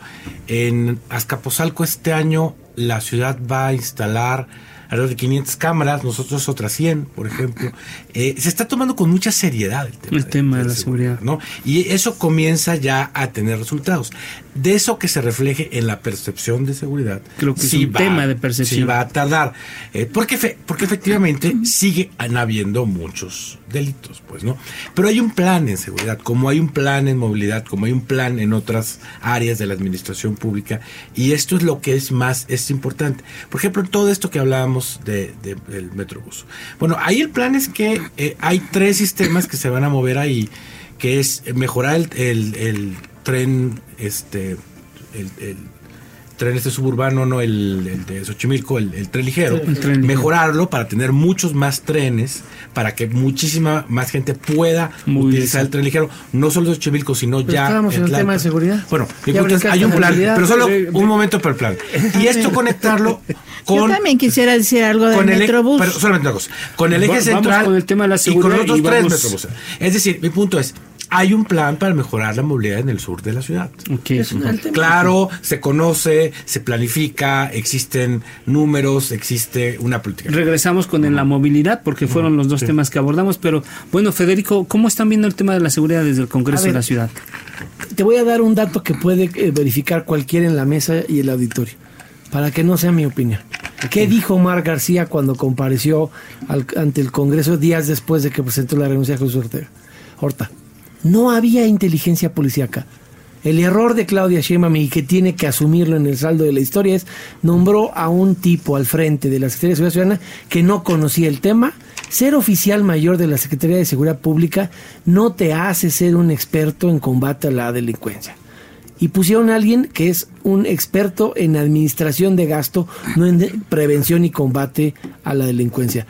en Azcapotzalco este año la ciudad va a instalar alrededor de 500 cámaras, nosotros otras 100, por ejemplo. Eh, se está tomando con mucha seriedad el tema, el tema de, de, la seguridad. ¿no? Y eso comienza ya a tener resultados. De eso que se refleje en la percepción de seguridad. Creo que sí es un va, tema de percepción. Sí va a tardar. Eh, porque, fe, porque efectivamente sigue habiendo muchos delitos, pues, ¿no? Pero hay un plan en seguridad, como hay un plan en movilidad, como hay un plan en otras áreas de la administración pública, y esto es lo que es más, es importante. Por ejemplo, todo esto que hablábamos de, de, del Metrobús. Bueno, ahí el plan es que eh, hay tres sistemas que se van a mover ahí, que es mejorar el, el, el tren, este, el tren este suburbano, no el, el de Xochimilco, el, el tren ligero, el tren ligero. mejorarlo para tener muchos más trenes, para que muchísima más gente pueda Muy utilizar bien. el tren ligero, no solo de Xochimilco, sino Pero ya estábamos en el tema de seguridad. Bueno, mi Ya punto es, brincaste hay un plan, pero solo un momento para el plan. Y esto conectarlo <laughs> Yo con también quisiera decir algo del e- Metrobús. pero solamente una cosa, con el eje Va- central con el tema de la y seguridad con otros y tres metrobuses. Es decir, mi punto es, hay un plan para mejorar la movilidad en el sur de la ciudad. Ok. Es. Claro, se conoce, se planifica, existen números, existe una política. Regresamos con la movilidad porque fueron los dos sí. temas que abordamos, pero bueno, Federico, ¿cómo están viendo el tema de la seguridad desde el Congreso ver. de la ciudad? Te voy a dar un dato que puede eh, verificar cualquiera en la mesa y el auditorio, para que no sea mi opinión. ¿Qué dijo Omar García cuando compareció al- ante el Congreso días después de que presentó la renuncia a Jesús Ortega? Horta, no había inteligencia policíaca. El error de Claudia Sheinbaum y que tiene que asumirlo en el saldo de la historia es nombró a un tipo al frente de la Secretaría de Seguridad Ciudadana que no conocía el tema. Ser oficial mayor de la Secretaría de Seguridad Pública no te hace ser un experto en combate a la delincuencia. Y pusieron a alguien que es un experto en administración de gasto, no en prevención y combate a la delincuencia.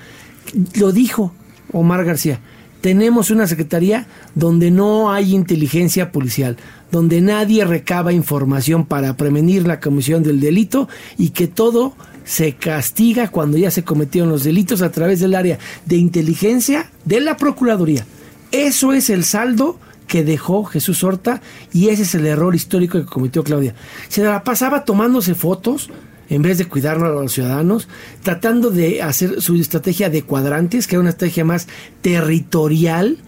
Lo dijo Omar García. Tenemos una secretaría donde no hay inteligencia policial, donde nadie recaba información para prevenir la comisión del delito y que todo se castiga cuando ya se cometieron los delitos a través del área de inteligencia de la Procuraduría. Eso es el saldo que dejó Jesús Horta y ese es el error histórico que cometió Claudia. Se la pasaba tomándose fotos en vez de cuidarlo a los ciudadanos, tratando de hacer su estrategia de cuadrantes, que era una estrategia más territorial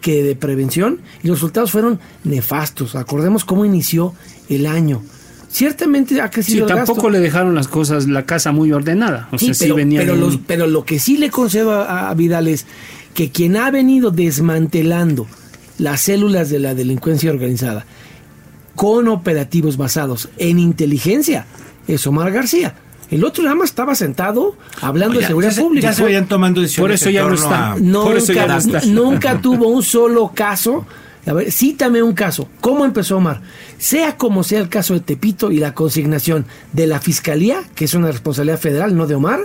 que de prevención, y los resultados fueron nefastos. Acordemos cómo inició el año. Ciertamente ha Sí, crecido el tampoco gasto. le dejaron las cosas, la casa muy ordenada. O Sí, sea, sí pero, venía pero de un- los- pero lo que sí le concedo a, a Vidal es que quien ha venido desmantelando las células de la delincuencia organizada con operativos basados en inteligencia es Omar García. El otro nada más estaba sentado hablando de seguridad ya se- pública. Ya se vayan tomando decisiones. Por eso ya no está. a- Nunca, Por eso ya no está. nunca <laughs> tuvo un solo caso. A ver, cítame un caso. ¿Cómo empezó Omar? Sea como sea el caso de Tepito y la consignación de la fiscalía, que es una responsabilidad federal, no de Omar,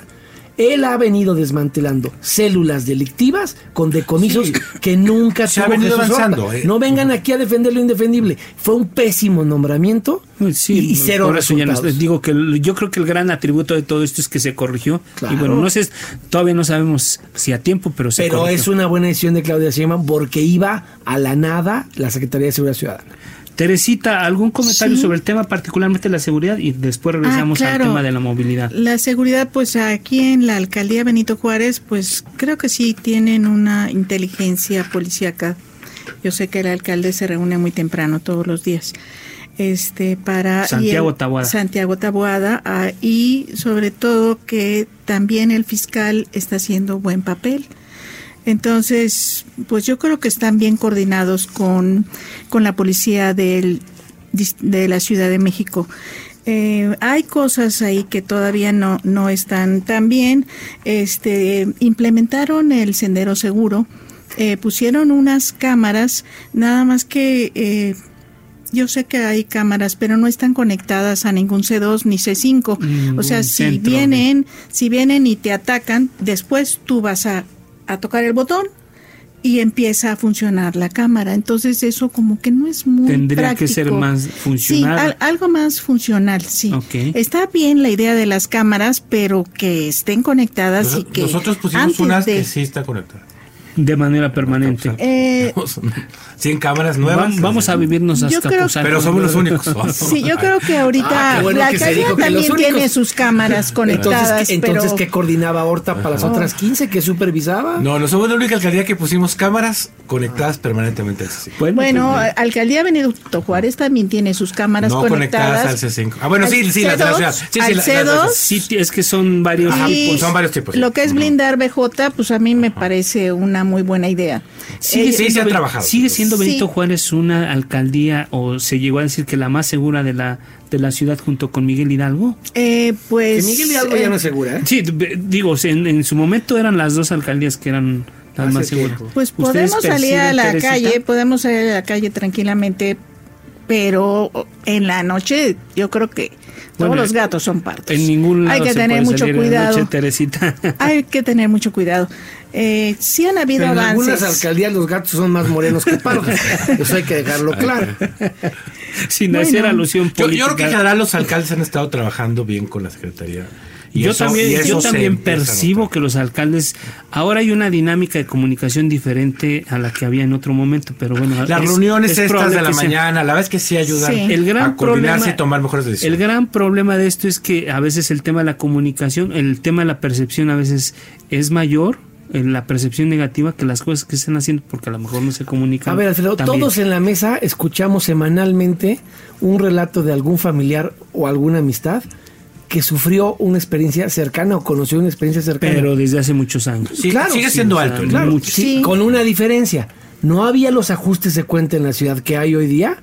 él ha venido desmantelando células delictivas con decomisos Sí. que nunca Se ha tuvo venido Jesús Horta. avanzando, eh. No vengan aquí a defender lo indefendible. Fue un pésimo nombramiento Sí, y, y cero no resultados. está. digo que yo creo que el gran atributo de todo esto es que se corrigió Claro. y bueno no sé todavía no sabemos si a tiempo pero se Pero corrigió. es una buena decisión de Claudia Sheinbaum porque iba a la nada la Secretaría de Seguridad Ciudadana. Teresita algún comentario Sí. sobre el tema particularmente la seguridad y después regresamos Ah, claro. al tema de la movilidad La seguridad, pues aquí en la alcaldía Benito Juárez, pues creo que sí tienen una inteligencia policíaca. Yo sé que el alcalde se reúne muy temprano todos los días. este para Santiago el- Taboada. Santiago Taboada ah, y sobre todo que también el fiscal está haciendo buen papel. Entonces, pues yo creo que están bien coordinados con, con la policía del, de la Ciudad de México. Eh, hay cosas ahí que todavía no, no están tan bien. Este, implementaron el sendero seguro, eh, pusieron unas cámaras, nada más que eh, yo sé que hay cámaras, pero no están conectadas a ningún C2 ni C5. o sea, si centro, vienen, si vienen y te atacan, después tú vas a, a tocar el botón y empieza a funcionar la cámara. Entonces eso como que no es muy Tendría que ser más funcional. Sí, al- algo más funcional, sí. Está bien la idea de las cámaras, pero que estén conectadas y Nos- que Nosotros pusimos unas de- que sí está conectada. De manera permanente. Eh, 100 cámaras nuevas. Va- vamos a vivirnos hasta creo-. Pero somos los únicos. <laughs> Sí, yo creo que ahorita Ah, bueno la que que también tiene sus cámaras conectadas, Entonces, entonces pero ¿qué coordinaba Horta para las otras 15 que supervisaba? No, no somos la única alcaldía que pusimos cámaras conectadas permanentemente al C5. Bueno, bueno, pues, alcaldía Benito Juárez también tiene sus cámaras No conectadas conectadas al C5. Ah, bueno, sí, Al sí, las de la C2, ciudad. Sí, sí, al la- la C2, sí, es que son varios tipos. son varios tipos, sí. Lo que es blindar BJ, pues a mí me parece una muy buena idea. Sigue Eh, sí, se siendo, ha trabajado. sigue siendo Sí. Benito Juárez una alcaldía o se llegó a decir que la más segura de la de la ciudad junto con Miguel Hidalgo. eh, pues Que Miguel Hidalgo eh, ya no es segura, ¿eh? Sí, digo, en, en su momento eran las dos alcaldías que eran las más seguras. Pues ¿Ustedes podemos salir a la Teresita? calle, podemos salir a la calle tranquilamente, pero en la noche yo creo que todos Bueno, los gatos son partos. En ningún lado Hay que se tener puede mucho salir en la cuidado. noche, Teresita. Hay que tener mucho cuidado. Eh, sí han habido Pero en algunas avances. alcaldías los gatos son más morenos que pardos. <laughs> Eso hay que dejarlo claro. Sin Bueno. hacer alusión Yo, política. yo creo que en general los alcaldes han estado trabajando bien con la Secretaría. Y yo eso- también, y yo también percibo que los alcaldes ahora hay una dinámica de comunicación diferente a la que había en otro momento, pero bueno, Las es- reuniones es estas de la sea- mañana, la verdad es que sí ayudan Sí. El gran a coordinarse problema, y tomar mejores decisiones. El gran problema de esto es que a veces el tema de la comunicación, el tema de la percepción a veces es mayor en la percepción negativa que las cosas que están haciendo porque a lo mejor no se comunican. A ver, Alfredo, también. todos en la mesa escuchamos semanalmente un relato de algún familiar o alguna amistad que sufrió una experiencia cercana o conoció una experiencia cercana. pero desde hace muchos años. Sí, claro, sigue sí, siendo o sea, alto. claro. Sí. con una diferencia. No había los ajustes de cuenta en la ciudad que hay hoy día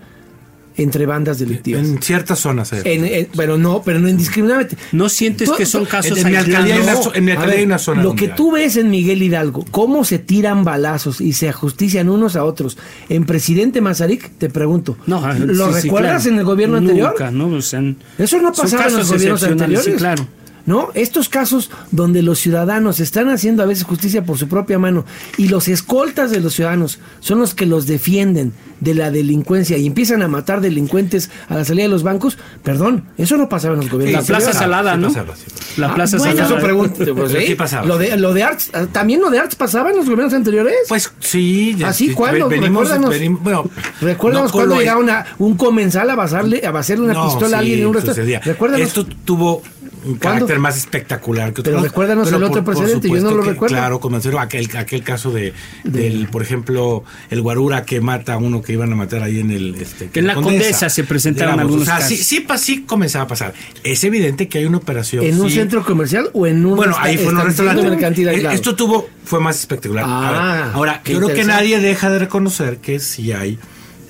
entre bandas delictivas. En ciertas zonas. eh. En- en- pero no, pero no indiscriminadamente. ¿No sientes Tú- que son casos en mi aislados? alcaldía hay una en mi alcaldía ver, hay una zona Lo que tú ves en Miguel Hidalgo, cómo se tiran balazos y se ajustician unos a otros en Presidente Mazarik, te pregunto. No, ah, ¿Lo sí, sí, recuerdas claro. en el gobierno Nunca, anterior? ¿no? O sea, Eso no pasaba en los gobiernos anteriores. sí, claro. ¿No? Estos casos donde los ciudadanos están haciendo a veces justicia por su propia mano y los escoltas de los ciudadanos son los que los defienden de la delincuencia y empiezan a matar delincuentes a la salida de los bancos, perdón, eso no pasaba en los gobiernos la Plaza. Salada, sí ¿no? pasaba, sí pasaba. La Plaza bueno. Salada. Eso pregunto, pues, ¿eh? sí pasaba. Lo de, lo de Arts, ah, también lo de Arts pasaba en los gobiernos anteriores. Pues sí. ya- ¿Ah, sí? sí, ¿Cuándo? venimos- Recuérdanos. bueno, Recuérdanos no cuando llegaba una, un comensal a basarle, a basarle una No, pistola a alguien en un restaurante. Esto tuvo un carácter más espectacular que Pero otros. recuérdanos el otro precedente, yo no lo que, recuerdo. Claro, comenzaron aquel, aquel caso de, del, por ejemplo, el guarura que mata a uno que iban a matar ahí en el... Este, Que en la Condesa se presentaron algunos o sea, casos. Sí, sí, sí comenzaba a pasar. Es evidente que hay una operación... ¿En un centro comercial o en un Bueno, ahí fue en un restaurante. mercantil Eh? Esto tuvo, fue más espectacular. Ver, Ah, ahora, yo creo que nadie deja de reconocer que sí hay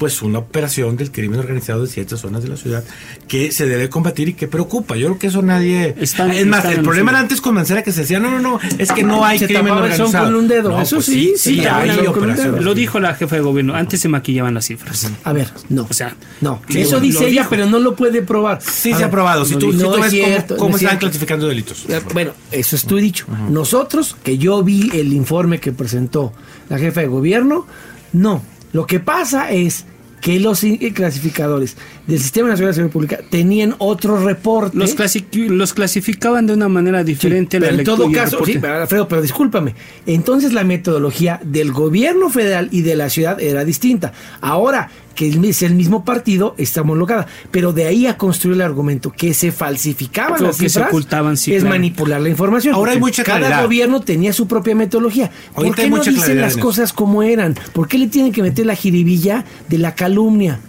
pues una operación del crimen organizado de ciertas zonas de la ciudad que se debe combatir y que preocupa. Yo creo que eso nadie... Están- es más, el problema era antes convencer a que se decía, no, no, no, es que no hay Se crimen el organizado. con un dedo, No, eso pues sí, sí, el hay con. Lo dijo la jefa de gobierno, antes se maquillaban las cifras. A ver, no. O sea, no. Eso dice lo ella, dijo. pero no lo puede probar. Sí A se ha ver, probado. Si no tú, di- si no tú es ves cierto, cómo, cómo no es están clasificando delitos. Eh, Bueno, eso es tú dicho. Nosotros, que yo vi el informe que presentó la jefa de gobierno, no. Lo que pasa es que los i- clasificadores del Sistema Nacional de Seguridad Pública tenían otro reporte. Los, clasi- los clasificaban de una manera diferente. Pero en todo caso, sí, Alfredo, pero discúlpame. Entonces la metodología del gobierno federal y de la ciudad era distinta. Ahora que es el mismo partido, está homologada. Pero de ahí a construir el argumento que se falsificaban O las que se cifras, ocultaban, sí, es claro. manipular la información. Ahora hay mucha Cada claridad. gobierno tenía su propia metodología. ¿Por Ahorita qué hay no dicen las cosas como eran? ¿Por qué le tienen que meter la jiribilla de la calumnia?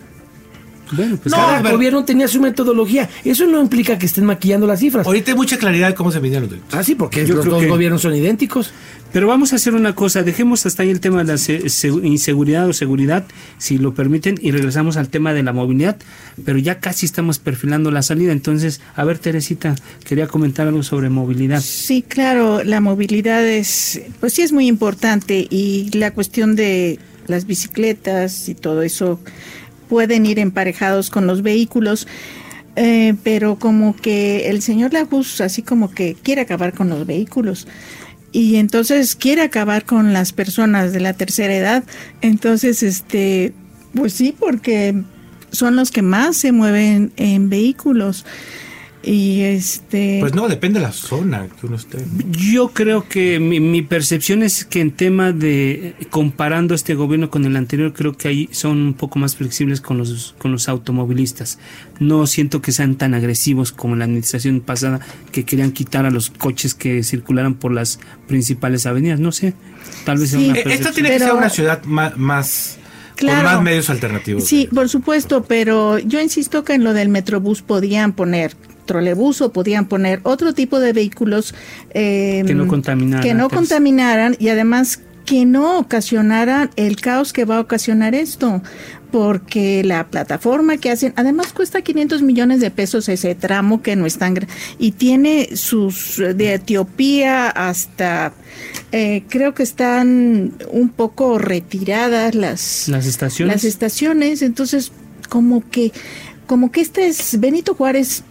Bueno, pues no, cada el gobierno tenía su metodología. Eso no implica que estén maquillando las cifras. Ahorita hay mucha claridad de cómo se midieron los delitos. Ah, sí, porque Yo los dos que- gobiernos son idénticos. Pero vamos a hacer una cosa, dejemos hasta ahí el tema de la se- se- inseguridad o seguridad, si lo permiten, y regresamos al tema de la movilidad, pero ya casi estamos perfilando la salida. Entonces, a ver, Teresita, quería comentar algo sobre movilidad. Sí, claro, la movilidad es, pues sí es muy importante y la cuestión de las bicicletas y todo eso pueden ir emparejados con los vehículos, eh, pero como que el señor Laguz así como que quiere acabar con los vehículos y entonces quiere acabar con las personas de la tercera edad, entonces este, pues sí, porque son los que más se mueven en vehículos y este Pues no, depende de la zona que uno esté. Yo creo que mi, mi percepción es que en tema de comparando este gobierno con el anterior, creo que ahí son un poco más flexibles con los con los automovilistas. No siento que sean tan agresivos como en la administración pasada que querían quitar a los coches que circularan por las principales avenidas. No sé, tal vez sea Sí. una Eh, Esta tiene que ser una ciudad más, más Claro. con más medios alternativos. Sí, por supuesto, pero yo insisto que en lo del Metrobús podían poner trolebús o podían poner otro tipo de vehículos eh, Que no contaminaran, que no pues. contaminaran y además que no ocasionaran el caos que va a ocasionar esto, porque la plataforma que hacen, además cuesta 500 millones de pesos ese tramo que no es tan y tiene sus de Etiopía hasta eh, creo que están un poco retiradas las las estaciones. las estaciones, entonces como que como que este es Benito Juárez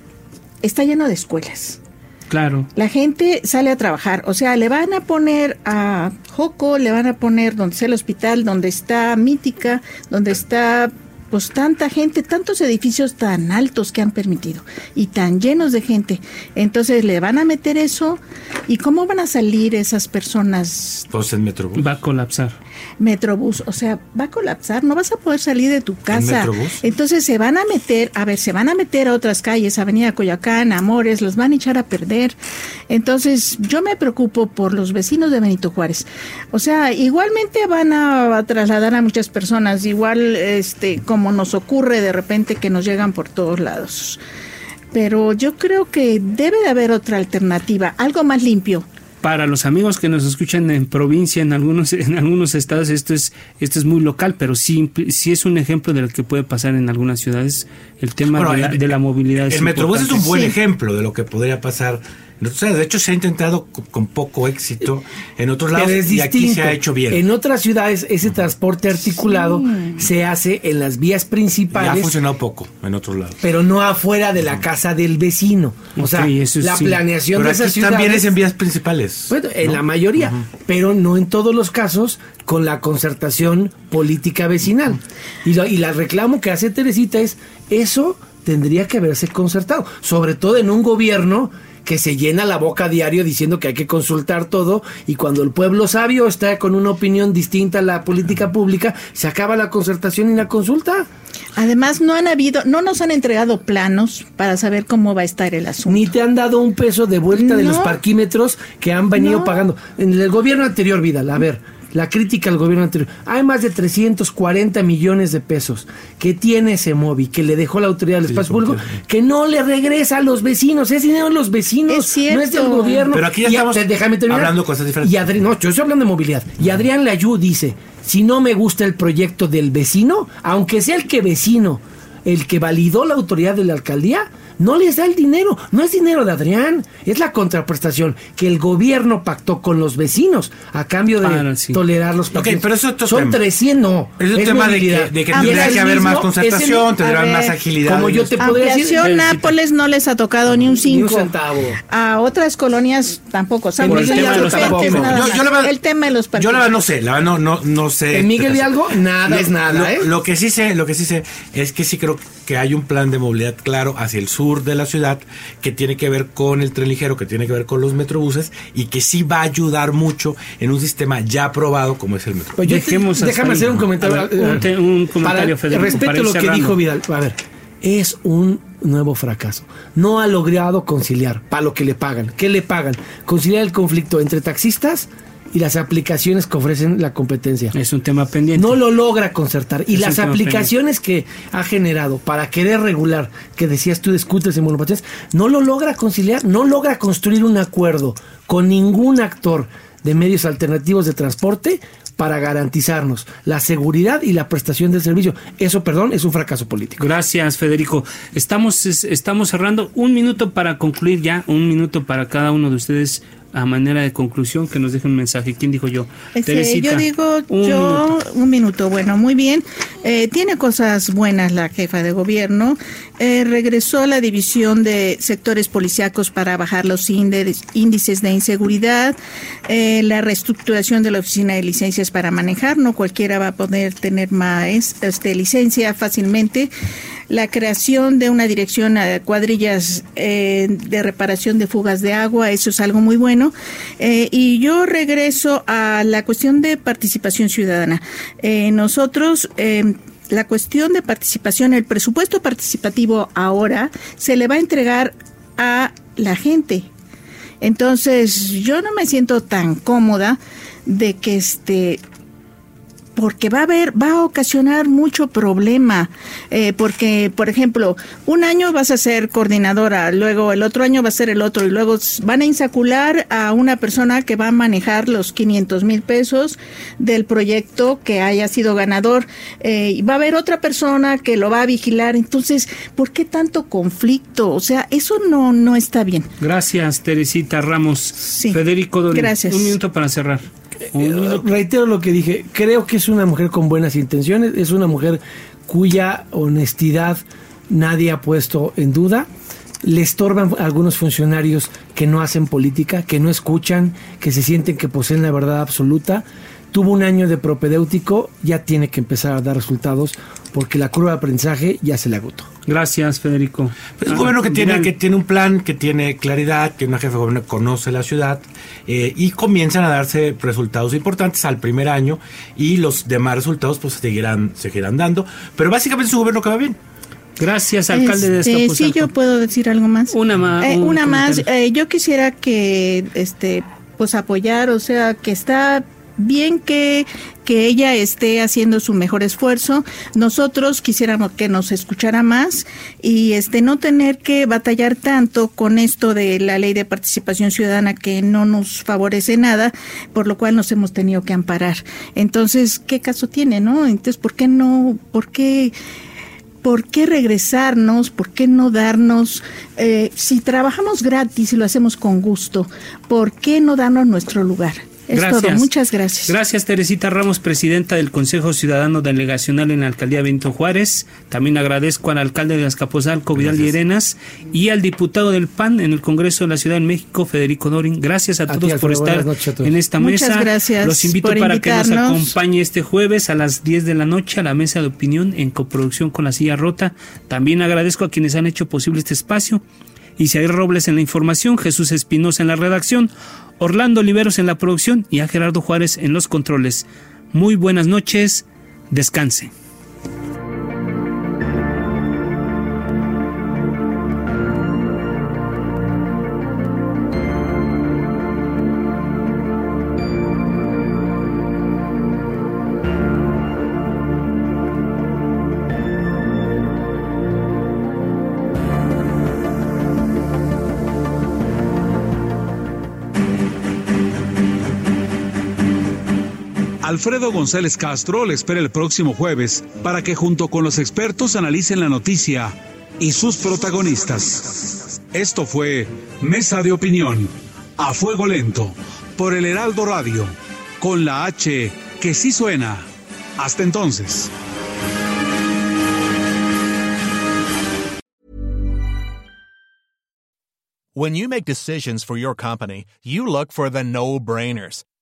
está lleno de escuelas. claro. La gente sale a trabajar, o sea, le van a poner a Joco, le van a poner donde está el hospital, donde está Mítica, donde está pues tanta gente, tantos edificios tan altos que han permitido y tan llenos de gente. Entonces le van a meter eso y cómo van a salir esas personas Pues en Metrobús. Va a colapsar. Metrobús, o sea, va a colapsar, no vas a poder salir de tu casa. Metrobús? Entonces se van a meter, a ver, se van a meter a otras calles, Avenida Coyoacán, Amores, los van a echar a perder. Entonces yo me preocupo por los vecinos de Benito Juárez. O sea, igualmente van a, trasladar a muchas personas, igual este como nos ocurre de repente que nos llegan por todos lados. Pero yo creo que debe de haber otra alternativa, algo más limpio. Para los amigos que nos escuchan en provincia, en algunos, en algunos estados, esto es, esto es muy local, pero sí, sí es un ejemplo de lo que puede pasar en algunas ciudades. El tema Bueno, de, la, el- de la movilidad. El es Metrobús es un buen Sí. ejemplo de lo que podría pasar. En otros lados. de hecho, se ha intentado co- con poco éxito en otros lados Pero es y aquí se ha hecho bien. En otras ciudades ese transporte articulado se hace en las vías Y ha principales, funcionado poco en otros lados. pero no afuera de la casa del vecino. O sea, eso la sí. planeación Pero de esas aquí también ciudades es en vías principales. Bueno, en ¿no? la mayoría, pero no en todos los casos con la concertación política vecinal. Y, lo- y la reclamo que hace Teresita es, eso tendría que haberse concertado, sobre todo en un gobierno que se llena la boca a diario diciendo que hay que consultar todo y cuando el pueblo sabio está con una opinión distinta a la política pública, se acaba la concertación y la consulta. Además, no han habido, no nos han entregado planos para saber cómo va a estar el asunto. Ni te han dado un peso de vuelta de los parquímetros que han venido No. pagando. En el gobierno anterior, Vidal, a ver, la crítica al gobierno anterior. Hay más de 340 millones de pesos que tiene ese móvil, que le dejó la autoridad del Sí, espacio público, que no le regresa a los vecinos. Es dinero de los vecinos, Es cierto. no es del gobierno. Pero aquí ya Y- estamos déjame terminar. hablando cosas diferentes. Y Adri- no, yo estoy hablando de movilidad. Y Adrián Layú dice, si no me gusta el proyecto del vecino, aunque sea el que vecino, el que validó la autoridad de la alcaldía, no les da el dinero. No es dinero de Adrián, es la contraprestación que el gobierno pactó con los vecinos a cambio de Ah, sí. tolerar los pero eso es Son tema. 300, no. Es un tema de que, de que Ah, tendría que haber más concertación, tendrán más agilidad. como yo te podría decir. Nápoles no les ha tocado ni un cinco. centavo. A otras colonias tampoco. San el tema de los el tema de los Yo la verdad no sé, la verdad no, no, no sé. En Miguel Hidalgo, nada es nada, lo, ¿eh? Lo que sí sé, lo que sí sé es que sí creo que hay un plan de movilidad claro hacia el sur de la ciudad que tiene que ver con el tren ligero, que tiene que ver con los metrobuses y que sí va a ayudar mucho en un sistema ya aprobado como es el metro. Pues te- Dejemos hasta déjame ahí. hacer un comentario. Ver, un te- un comentario, para- Federico, Respecto para a lo que dijo Vidal. A ver, es un nuevo fracaso. No ha logrado conciliar para lo que le pagan. ¿Qué le pagan? Conciliar el conflicto entre taxistas y las aplicaciones que ofrecen la competencia. Es un tema pendiente. No lo logra concertar. Y las aplicaciones que ha generado para querer regular, que decías tú de scooters y monopatín, no lo logra conciliar, no logra construir un acuerdo con ningún actor de medios alternativos de transporte para garantizarnos la seguridad y la prestación del servicio. Eso, perdón, es un fracaso político. Gracias, Federico. Estamos, estamos cerrando un minuto para concluir ya, un minuto para cada uno de ustedes a manera de conclusión que nos deje un mensaje. ¿Quién dijo yo? Este, yo digo yo un minuto. Bueno, muy bien. Eh, tiene cosas buenas la jefa de gobierno. Eh, regresó a la división de sectores policíacos para bajar los índices de inseguridad. Eh, la reestructuración de la oficina de licencias para manejar. No cualquiera va a poder tener más este, licencia fácilmente la creación de una dirección a cuadrillas eh, de reparación de fugas de agua, eso es algo muy bueno. Eh, y yo regreso a la cuestión de participación ciudadana. Eh, nosotros la cuestión de participación, el presupuesto participativo ahora se le va a entregar a la gente. Entonces, yo no me siento tan cómoda de que este porque va a haber, va a ocasionar mucho problema, eh, porque, por ejemplo, un año vas a ser coordinadora, luego el otro año va a ser el otro, y luego van a insacular a una persona que va a manejar los 500 mil pesos del proyecto que haya sido ganador, eh, y va a haber otra persona que lo va a vigilar, entonces, ¿por qué tanto conflicto? O sea, eso no, no está bien. Gracias, Teresita Ramos. Sí. Federico Gracias. Un minuto para cerrar. Reitero lo que dije, creo que es una mujer con buenas intenciones, es una mujer cuya honestidad nadie ha puesto en duda. Le estorban algunos funcionarios que no hacen política, que no escuchan, que se sienten que poseen la verdad absoluta. Tuvo un año de propedéutico, ya tiene que empezar a dar resultados porque la curva de aprendizaje ya se le agotó. Gracias, Federico. es un gobierno que tiene, que tiene un plan, que tiene claridad, que una jefe de gobierno conoce la ciudad eh, y comienzan a darse resultados importantes al primer año y los demás resultados pues seguirán, seguirán dando. Pero básicamente es un gobierno que va bien. Gracias, alcalde de este, Sí, yo puedo decir algo más. Una más. Eh, una más. Eh, yo quisiera que, este, pues apoyar, o sea, que está bien que, que ella esté haciendo su mejor esfuerzo. Nosotros quisiéramos que nos escuchara más y este no tener que batallar tanto con esto de la ley de participación ciudadana que no nos favorece nada, por lo cual nos hemos tenido que amparar. Entonces, ¿qué caso tiene, no? Entonces, ¿por qué no, por qué ¿por qué regresarnos? ¿Por qué no darnos, eh, si trabajamos gratis y lo hacemos con gusto, ¿por qué no darnos nuestro lugar? Es todo. Muchas gracias. Gracias, Teresita Ramos, presidenta del Consejo Ciudadano Delegacional en la Alcaldía Benito Juárez. También agradezco al alcalde de Azcapotzalco, Vidal y Arenas, y al diputado del PAN en el Congreso de la Ciudad de México, Federico Dorin. Gracias a, todos por estar en esta Muchas mesa. gracias. Los invito para que nos acompañe este jueves a las 10 de la noche a la mesa de opinión en coproducción con la silla rota. También agradezco a quienes han hecho posible este espacio. Isaías Robles en la información, Jesús Espinosa en la redacción. Orlando Oliveros en la producción y a Gerardo Juárez en los controles. Muy buenas noches, descanse. Alfredo González Castro le espera el próximo jueves para que junto con los expertos analicen la noticia y sus protagonistas. Esto fue Mesa de Opinión, a fuego lento, por el Heraldo Radio, con la H que sí suena. Hasta entonces. When you make decisions for your company, you look for the no-brainers.